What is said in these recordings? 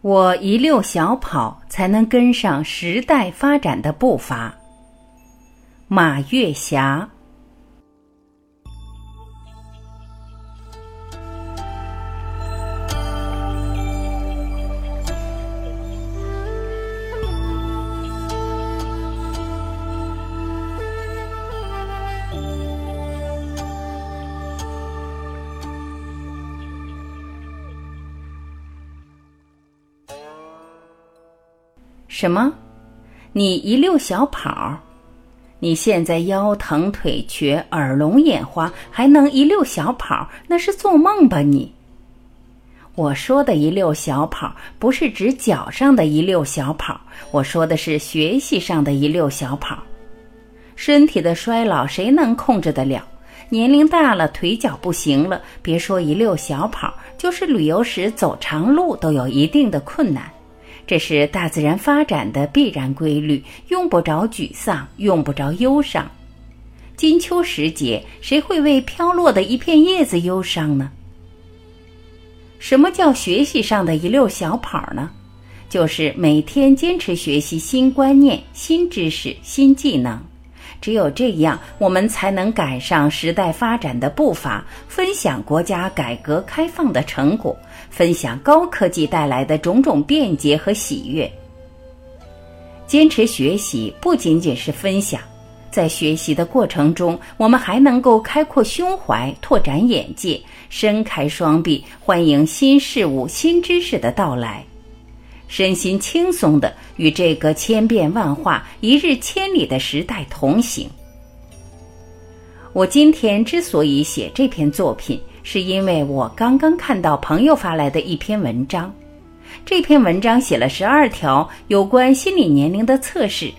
我一溜小跑，才能跟上时代发展的步伐。马月霞。什么？你一溜小跑？你现在腰疼腿瘸耳聋眼花，还能一溜小跑？那是做梦吧你！我说的一溜小跑，不是指脚上的一溜小跑，我说的是学习上的一溜小跑。身体的衰老谁能控制得了？年龄大了，腿脚不行了，别说一溜小跑，就是旅游时走长路都有一定的困难。这是大自然发展的必然规律，用不着沮丧，用不着忧伤。金秋时节，谁会为飘落的一片叶子忧伤呢？什么叫学习上的一溜小跑呢？就是每天坚持学习新观念、新知识、新技能。只有这样，我们才能赶上时代发展的步伐，分享国家改革开放的成果，分享高科技带来的种种便捷和喜悦。坚持学习不仅仅是分享，在学习的过程中，我们还能够开阔胸怀，拓展眼界，伸开双臂，欢迎新事物、新知识的到来。身心轻松的与这个千变万化、一日千里的时代同行。我今天之所以写这篇作品，是因为我刚刚看到朋友发来的一篇文章。这篇文章写了十二条有关心理年龄的测试。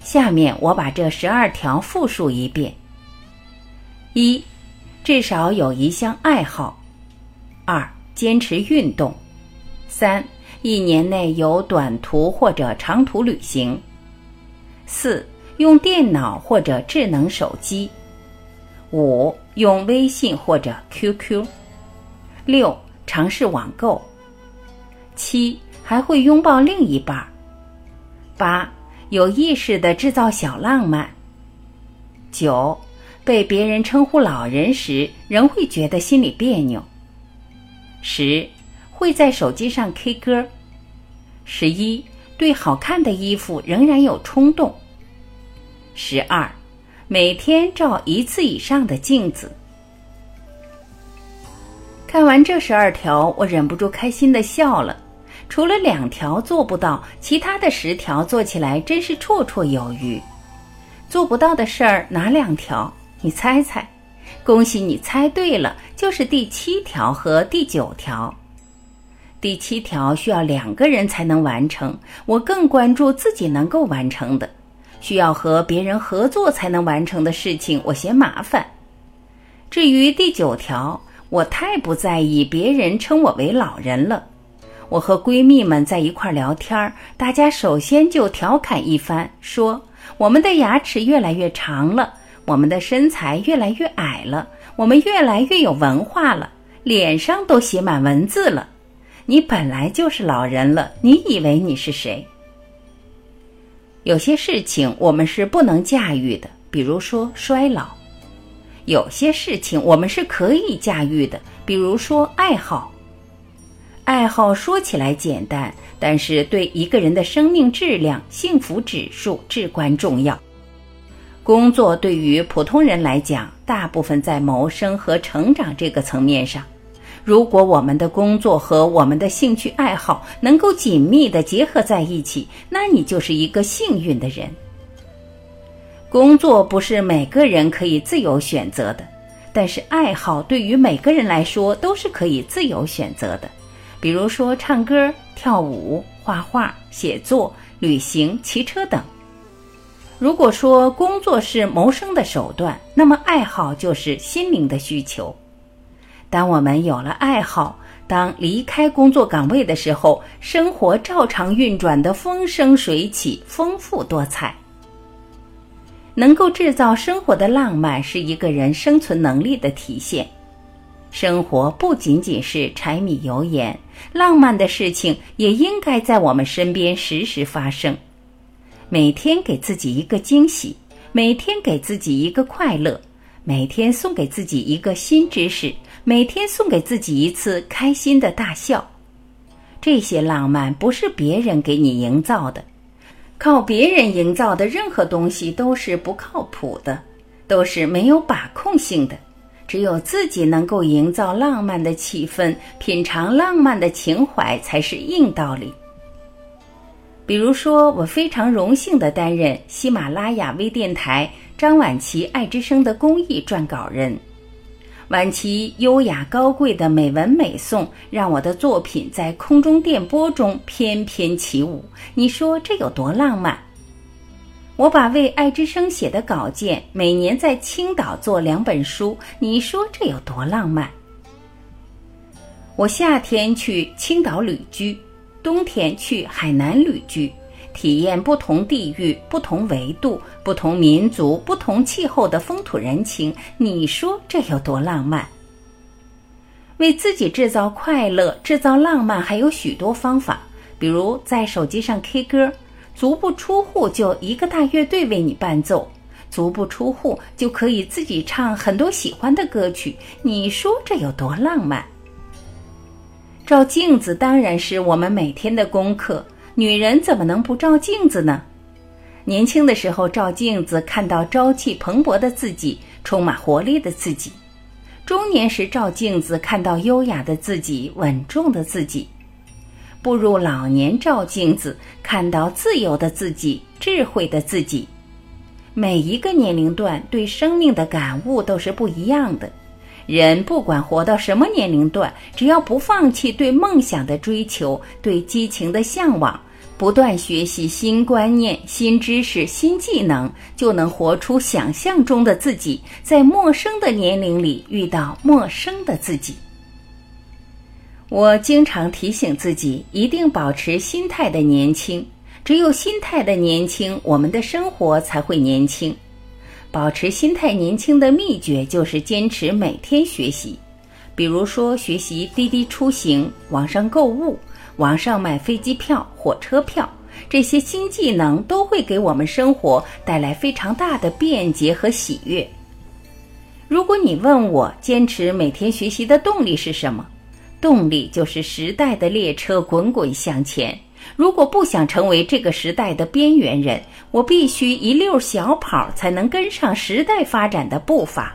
下面我把这十二条复述一遍：一、至少有一项爱好；二、坚持运动；三。一年内有短途或者长途旅行。四、用电脑或者智能手机。五、用微信或者 QQ。六、尝试网购。七、还会拥抱另一半。八、有意识的制造小浪漫。九、被别人称呼老人时，仍会觉得心里别扭。十。会在手机上 K 歌。十一，对好看的衣服仍然有冲动。十二，每天照一次以上的镜子。看完这十二条，我忍不住开心的笑了。除了两条做不到，其他的十条做起来真是绰绰有余。做不到的事儿哪两条？你猜猜？恭喜你猜对了，就是第七条和第九条。第七条需要两个人才能完成，我更关注自己能够完成的；需要和别人合作才能完成的事情，我嫌麻烦。至于第九条，我太不在意别人称我为老人了。我和闺蜜们在一块聊天，大家首先就调侃一番，说我们的牙齿越来越长了，我们的身材越来越矮了，我们越来越有文化了，脸上都写满文字了。你本来就是老人了，你以为你是谁？有些事情我们是不能驾驭的，比如说衰老；有些事情我们是可以驾驭的，比如说爱好。爱好说起来简单，但是对一个人的生命质量、幸福指数至关重要。工作对于普通人来讲，大部分在谋生和成长这个层面上。如果我们的工作和我们的兴趣爱好能够紧密的结合在一起，那你就是一个幸运的人。工作不是每个人可以自由选择的，但是爱好对于每个人来说都是可以自由选择的。比如说唱歌、跳舞、画画、写作、旅行、骑车等。如果说工作是谋生的手段，那么爱好就是心灵的需求。当我们有了爱好，当离开工作岗位的时候，生活照常运转的风生水起、丰富多彩。能够制造生活的浪漫，是一个人生存能力的体现。生活不仅仅是柴米油盐，浪漫的事情也应该在我们身边时时发生。每天给自己一个惊喜，每天给自己一个快乐，每天送给自己一个新知识，每天送给自己一次开心的大笑。这些浪漫不是别人给你营造的，靠别人营造的任何东西都是不靠谱的，都是没有把控性的。只有自己能够营造浪漫的气氛，品尝浪漫的情怀，才是硬道理。比如说，我非常荣幸的担任喜马拉雅微电台张晚琪爱之声的公益撰稿人。晚琪优雅高贵的美文美颂，让我的作品在空中电波中翩翩起舞。你说这有多浪漫？我把为爱之声写的稿件，每年在青岛做两本书，你说这有多浪漫？我夏天去青岛旅居，冬天去海南旅居，体验不同地域、不同维度、不同民族、不同气候的风土人情，你说这有多浪漫？为自己制造快乐、制造浪漫，还有许多方法，比如在手机上 K 歌。足不出户就一个大乐队为你伴奏，足不出户就可以自己唱很多喜欢的歌曲。你说这有多浪漫？照镜子当然是我们每天的功课，女人怎么能不照镜子呢？年轻的时候照镜子，看到朝气蓬勃的自己，充满活力的自己；中年时照镜子，看到优雅的自己，稳重的自己。步入老年，照镜子，看到自由的自己，智慧的自己。每一个年龄段对生命的感悟都是不一样的。人不管活到什么年龄段，只要不放弃对梦想的追求，对激情的向往，不断学习新观念、新知识、新技能，就能活出想象中的自己，在陌生的年龄里遇到陌生的自己。我经常提醒自己，一定保持心态的年轻。只有心态的年轻，我们的生活才会年轻。保持心态年轻的秘诀就是坚持每天学习。比如说，学习滴滴出行、网上购物、网上买飞机票、火车票，这些新技能都会给我们生活带来非常大的便捷和喜悦。如果你问我坚持每天学习的动力是什么？动力就是时代的列车滚滚向前。如果不想成为这个时代的边缘人，我必须一溜小跑才能跟上时代发展的步伐。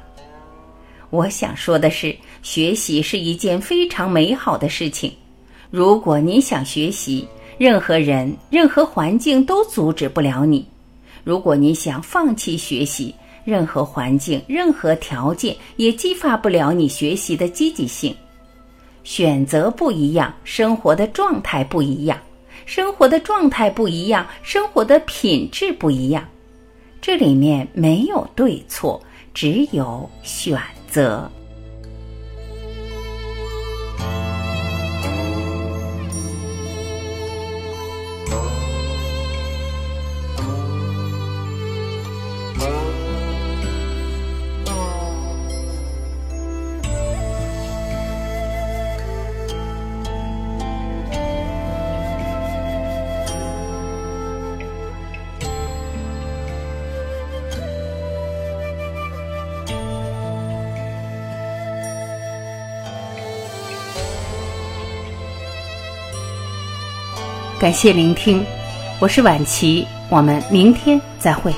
我想说的是，学习是一件非常美好的事情。如果你想学习，任何人、任何环境都阻止不了你；如果你想放弃学习，任何环境、任何条件也激发不了你学习的积极性。选择不一样，生活的状态不一样，生活的状态不一样，生活的品质不一样。这里面没有对错，只有选择。感谢聆听，我是晚琪，我们明天再会。